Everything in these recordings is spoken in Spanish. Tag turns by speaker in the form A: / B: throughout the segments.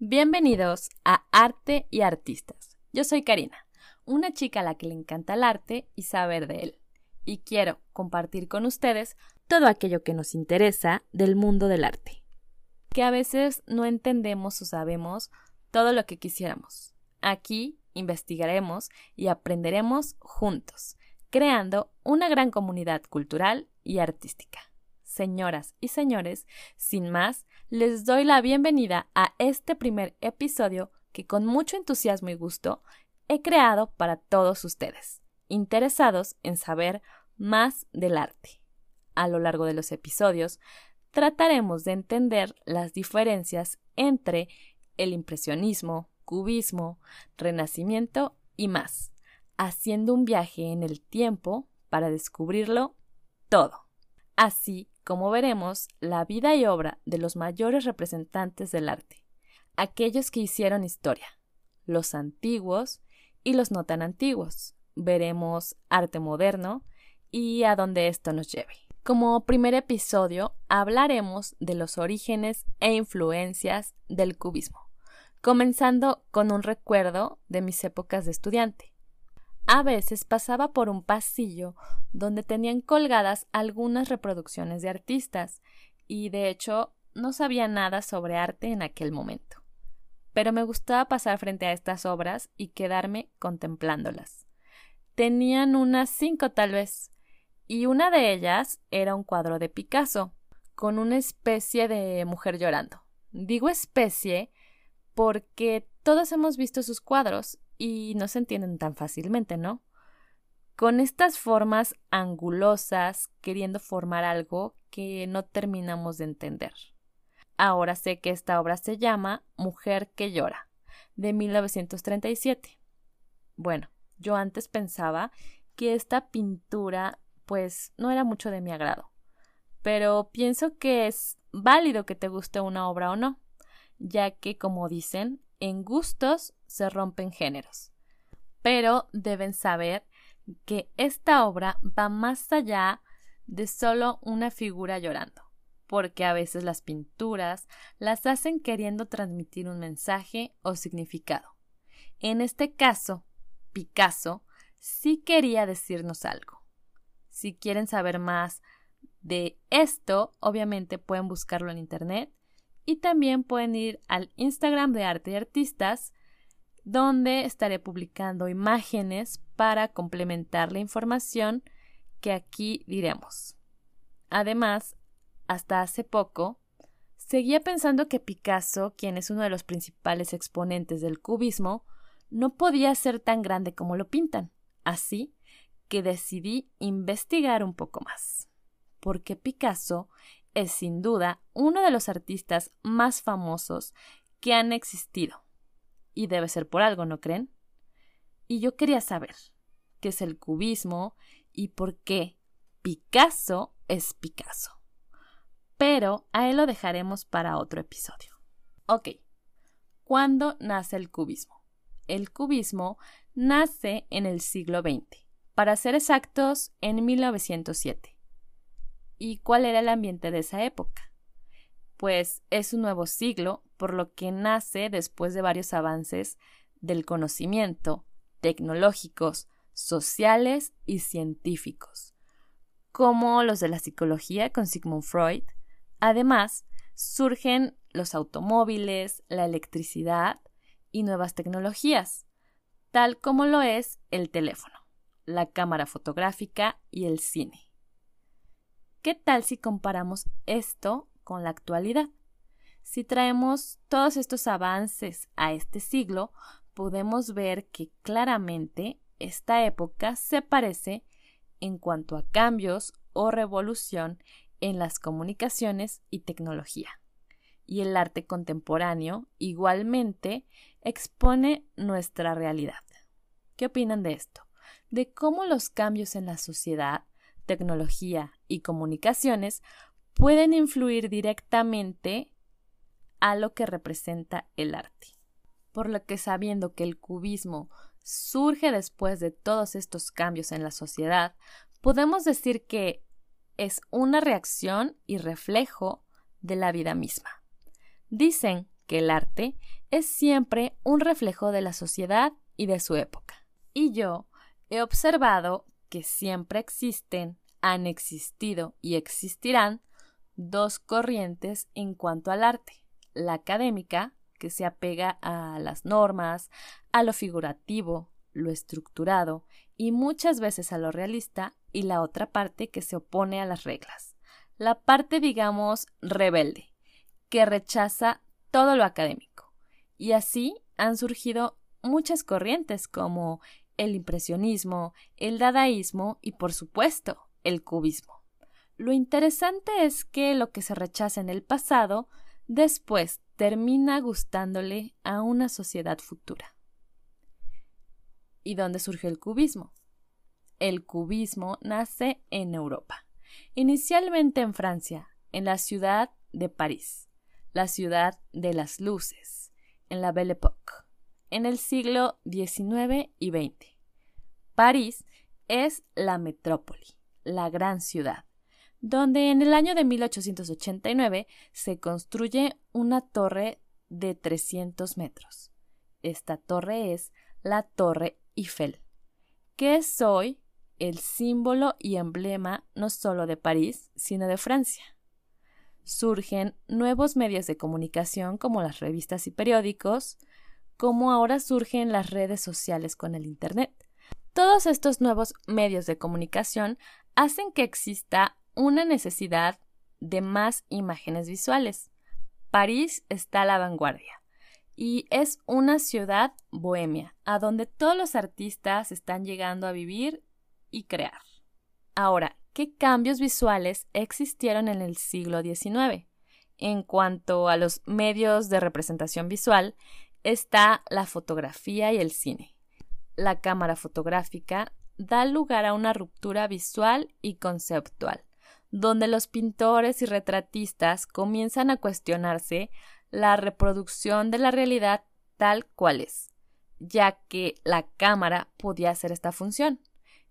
A: Bienvenidos a Arte y Artistas. Yo soy Karina, una chica a la que le encanta el arte y saber de él, y quiero compartir con ustedes todo aquello que nos interesa del mundo del arte, que a veces no entendemos o sabemos todo lo que quisiéramos. Aquí investigaremos y aprenderemos juntos, creando una gran comunidad cultural y artística. Señoras y señores, sin más, les doy la bienvenida a este primer episodio que con mucho entusiasmo y gusto he creado para todos ustedes, interesados en saber más del arte. A lo largo de los episodios, trataremos de entender las diferencias entre el impresionismo, cubismo, renacimiento y más, haciendo un viaje en el tiempo para descubrirlo todo. Así como veremos la vida y obra de los mayores representantes del arte, aquellos que hicieron historia, los antiguos y los no tan antiguos. Veremos arte moderno y a dónde esto nos lleve. Como primer episodio hablaremos de los orígenes e influencias del cubismo, comenzando con un recuerdo de mis épocas de estudiante. A veces pasaba por un pasillo donde tenían colgadas algunas reproducciones de artistas y de hecho no sabía nada sobre arte en aquel momento. Pero me gustaba pasar frente a estas obras y quedarme contemplándolas. Tenían unas cinco tal vez, y una de ellas era un cuadro de Picasso, con una especie de mujer llorando. Digo especie porque todos hemos visto sus cuadros y no se entienden tan fácilmente, ¿no? Con estas formas angulosas, queriendo formar algo que no terminamos de entender. Ahora sé que esta obra se llama Mujer que llora, de 1937. Bueno, yo antes pensaba que esta pintura pues no era mucho de mi agrado, pero pienso que es válido que te guste una obra o no, ya que como dicen, en gustos se rompen géneros. Pero deben saber que esta obra va más allá de solo una figura llorando, porque a veces las pinturas las hacen queriendo transmitir un mensaje o significado. En este caso, Picasso sí quería decirnos algo. Si quieren saber más de esto, obviamente pueden buscarlo en Internet y también pueden ir al Instagram de Arte y Artistas, donde estaré publicando imágenes para complementar la información que aquí diremos. Además, hasta hace poco, seguía pensando que Picasso, quien es uno de los principales exponentes del cubismo, no podía ser tan grande como lo pintan. Así que decidí investigar un poco más. Porque Picasso es sin duda uno de los artistas más famosos que han existido. Y debe ser por algo, ¿no creen? Y yo quería saber qué es el cubismo y por qué Picasso es Picasso. Pero a él lo dejaremos para otro episodio. Ok, ¿cuándo nace el cubismo? El cubismo nace en el siglo XX, para ser exactos, en 1907 ¿Y cuál era el ambiente de esa época? Pues es un nuevo siglo, por lo que nace después de varios avances del conocimiento, tecnológicos, sociales y científicos, como los de la psicología con Sigmund Freud. Además, surgen los automóviles, la electricidad y nuevas tecnologías, tal como lo es el teléfono, la cámara fotográfica y el cine. ¿Qué tal si comparamos esto con la actualidad? Si traemos todos estos avances a este siglo, podemos ver que claramente esta época se parece en cuanto a cambios o revolución en las comunicaciones y tecnología. Y el arte contemporáneo igualmente expone nuestra realidad. ¿Qué opinan de esto? De cómo los cambios en la sociedad tecnología y comunicaciones pueden influir directamente a lo que representa el arte. Por lo que sabiendo que el cubismo surge después de todos estos cambios en la sociedad, podemos decir que es una reacción y reflejo de la vida misma. Dicen que el arte es siempre un reflejo de la sociedad y de su época. Y yo he observado que siempre existen, han existido y existirán dos corrientes en cuanto al arte. La académica, que se apega a las normas, a lo figurativo, lo estructurado y muchas veces a lo realista, y la otra parte que se opone a las reglas. La parte, digamos, rebelde, que rechaza todo lo académico. Y así han surgido muchas corrientes como el impresionismo, el dadaísmo y, por supuesto, el cubismo. Lo interesante es que lo que se rechaza en el pasado después termina gustándole a una sociedad futura. ¿Y dónde surge el cubismo? El cubismo nace en Europa, inicialmente en Francia, en la ciudad de París, la ciudad de las luces, en la Belle Époque, en el siglo XIX y XX. París es la metrópoli, la gran ciudad, donde en el año de 1889 se construye una torre de 300 metros. Esta torre es la Torre Eiffel, que es hoy el símbolo y emblema no solo de París, sino de Francia. Surgen nuevos medios de comunicación como las revistas y periódicos, como ahora surgen las redes sociales con el Internet. Todos estos nuevos medios de comunicación hacen que exista una necesidad de más imágenes visuales. París está a la vanguardia y es una ciudad bohemia, a donde todos los artistas están llegando a vivir y crear. Ahora, ¿qué cambios visuales existieron en el siglo XIX? En cuanto a los medios de representación visual, está la fotografía y el cine. La cámara fotográfica da lugar a una ruptura visual y conceptual donde los pintores y retratistas comienzan a cuestionarse la reproducción de la realidad tal cual es, ya que la cámara podía hacer esta función.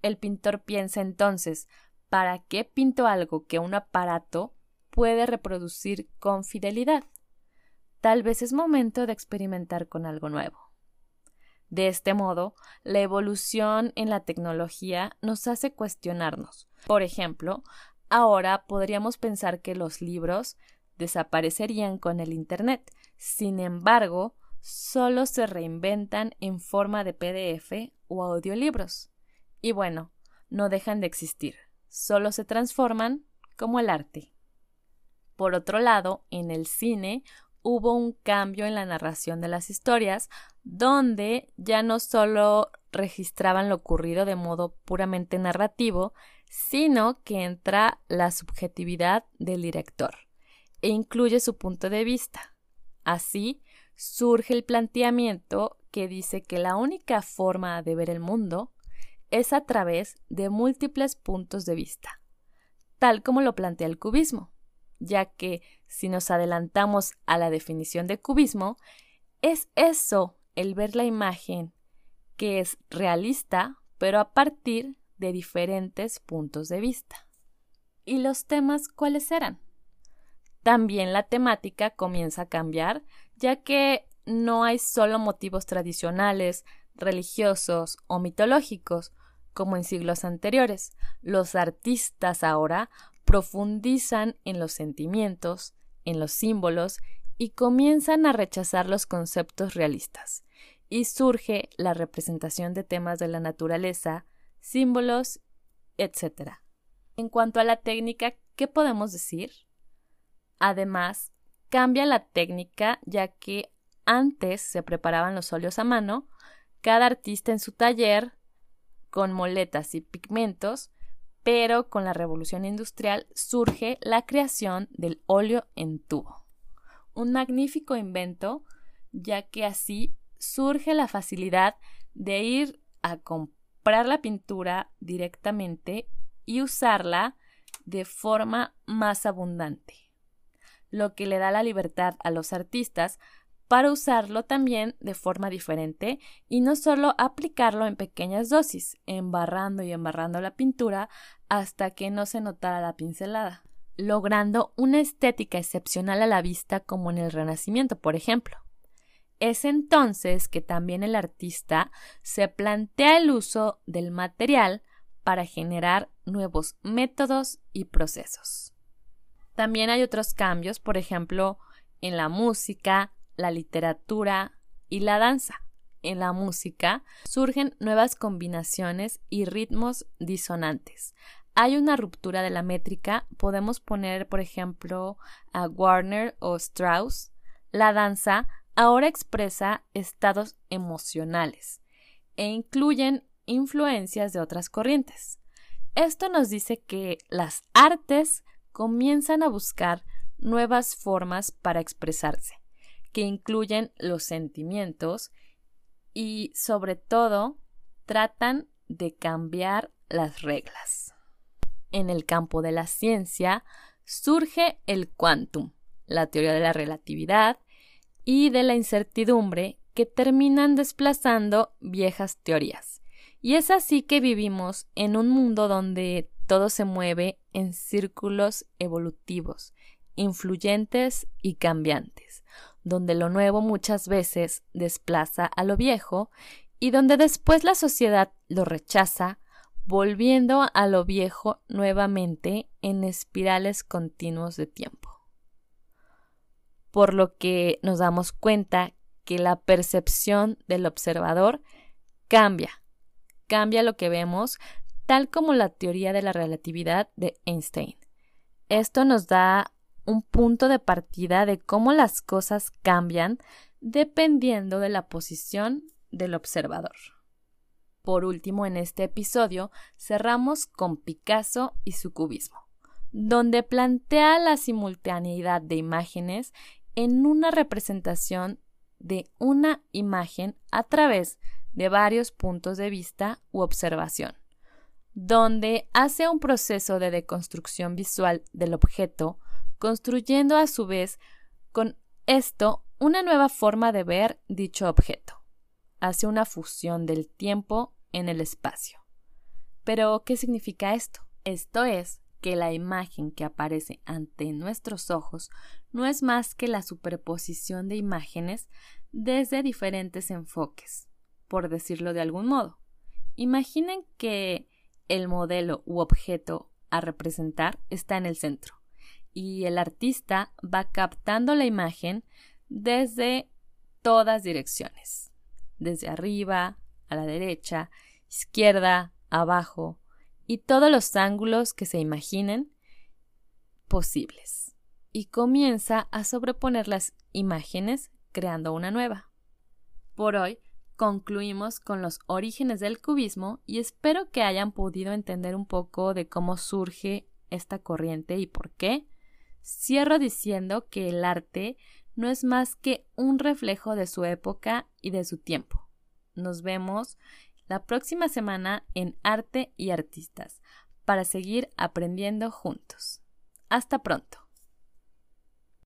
A: El pintor piensa entonces, ¿para qué pinto algo que un aparato puede reproducir con fidelidad? Tal vez es momento de experimentar con algo nuevo. De este modo, la evolución en la tecnología nos hace cuestionarnos. Por ejemplo, Ahora podríamos pensar que los libros desaparecerían con el Internet. Sin embargo, solo se reinventan en forma de PDF o audiolibros. Y bueno, no dejan de existir, solo se transforman como el arte. Por otro lado, en el cine hubo un cambio en la narración de las historias, donde ya no solo registraban lo ocurrido de modo puramente narrativo, sino que entra la subjetividad del director e incluye su punto de vista. Así surge el planteamiento que dice que la única forma de ver el mundo es a través de múltiples puntos de vista, tal como lo plantea el cubismo, ya que si nos adelantamos a la definición de cubismo, es eso el ver la imagen que es realista, pero a partir de diferentes puntos de vista. ¿Y los temas cuáles eran? También la temática comienza a cambiar, ya que no hay solo motivos tradicionales, religiosos o mitológicos, como en siglos anteriores. Los artistas ahora profundizan en los sentimientos, en los símbolos y comienzan a rechazar los conceptos realistas. Y surge la representación de temas de la naturaleza, símbolos, etc. En cuanto a la técnica, ¿qué podemos decir? Además, cambia la técnica ya que antes se preparaban los óleos a mano, cada artista en su taller, con moletas y pigmentos, pero con la revolución industrial surge la creación del óleo en tubo. Un magnífico invento, ya que así surge la facilidad de ir a comprar comprar la pintura directamente y usarla de forma más abundante, lo que le da la libertad a los artistas para usarlo también de forma diferente y no solo aplicarlo en pequeñas dosis, embarrando y embarrando la pintura hasta que no se notara la pincelada. logrando una estética excepcional a la vista como en el Renacimiento, por ejemplo. Es entonces que también el artista se plantea el uso del material para generar nuevos métodos y procesos. También hay otros cambios, por ejemplo, en la música, la literatura y la danza. En la música surgen nuevas combinaciones y ritmos disonantes. Hay una ruptura de la métrica, podemos poner, por ejemplo, a Warner o Strauss. La danza ahora expresa estados emocionales e incluyen influencias de otras corrientes. Esto nos dice que las artes comienzan a buscar nuevas formas para expresarse, que incluyen los sentimientos y sobre todo tratan de cambiar las reglas. En el campo de la ciencia surge el quantum, la teoría de la relatividad y de la incertidumbre que terminan desplazando viejas teorías. Y es así que vivimos en un mundo donde todo se mueve en círculos evolutivos, influyentes y cambiantes, donde lo nuevo muchas veces desplaza a lo viejo y donde después la sociedad lo rechaza, volviendo a lo viejo nuevamente en espirales continuos de tiempo. Por lo que nos damos cuenta que la percepción del observador cambia, cambia lo que vemos, tal como la teoría de la relatividad de Einstein. Esto nos da un punto de partida de cómo las cosas cambian dependiendo de la posición del observador. Por último, en este episodio cerramos con Picasso y su cubismo, donde plantea la simultaneidad de imágenes en una representación de una imagen a través de varios puntos de vista u observación, donde hace un proceso de deconstrucción visual del objeto construyendo a su vez con esto una nueva forma de ver dicho objeto. Hace una fusión del tiempo en el espacio. Pero, ¿qué significa esto? Esto es que la imagen que aparece ante nuestros ojos no es más que la superposición de imágenes desde diferentes enfoques, por decirlo de algún modo. Imaginen que el modelo u objeto a representar está en el centro y el artista va captando la imagen desde todas direcciones, desde arriba, a la derecha, izquierda, abajo y todos los ángulos que se imaginen posibles. Y comienza a sobreponer las imágenes creando una nueva. Por hoy concluimos con los orígenes del cubismo y espero que hayan podido entender un poco de cómo surge esta corriente y por qué Cierro diciendo que el arte no es más que un reflejo de su época y de su tiempo. Nos vemos la próxima semana en Arte y Artistas para seguir aprendiendo juntos. Hasta pronto.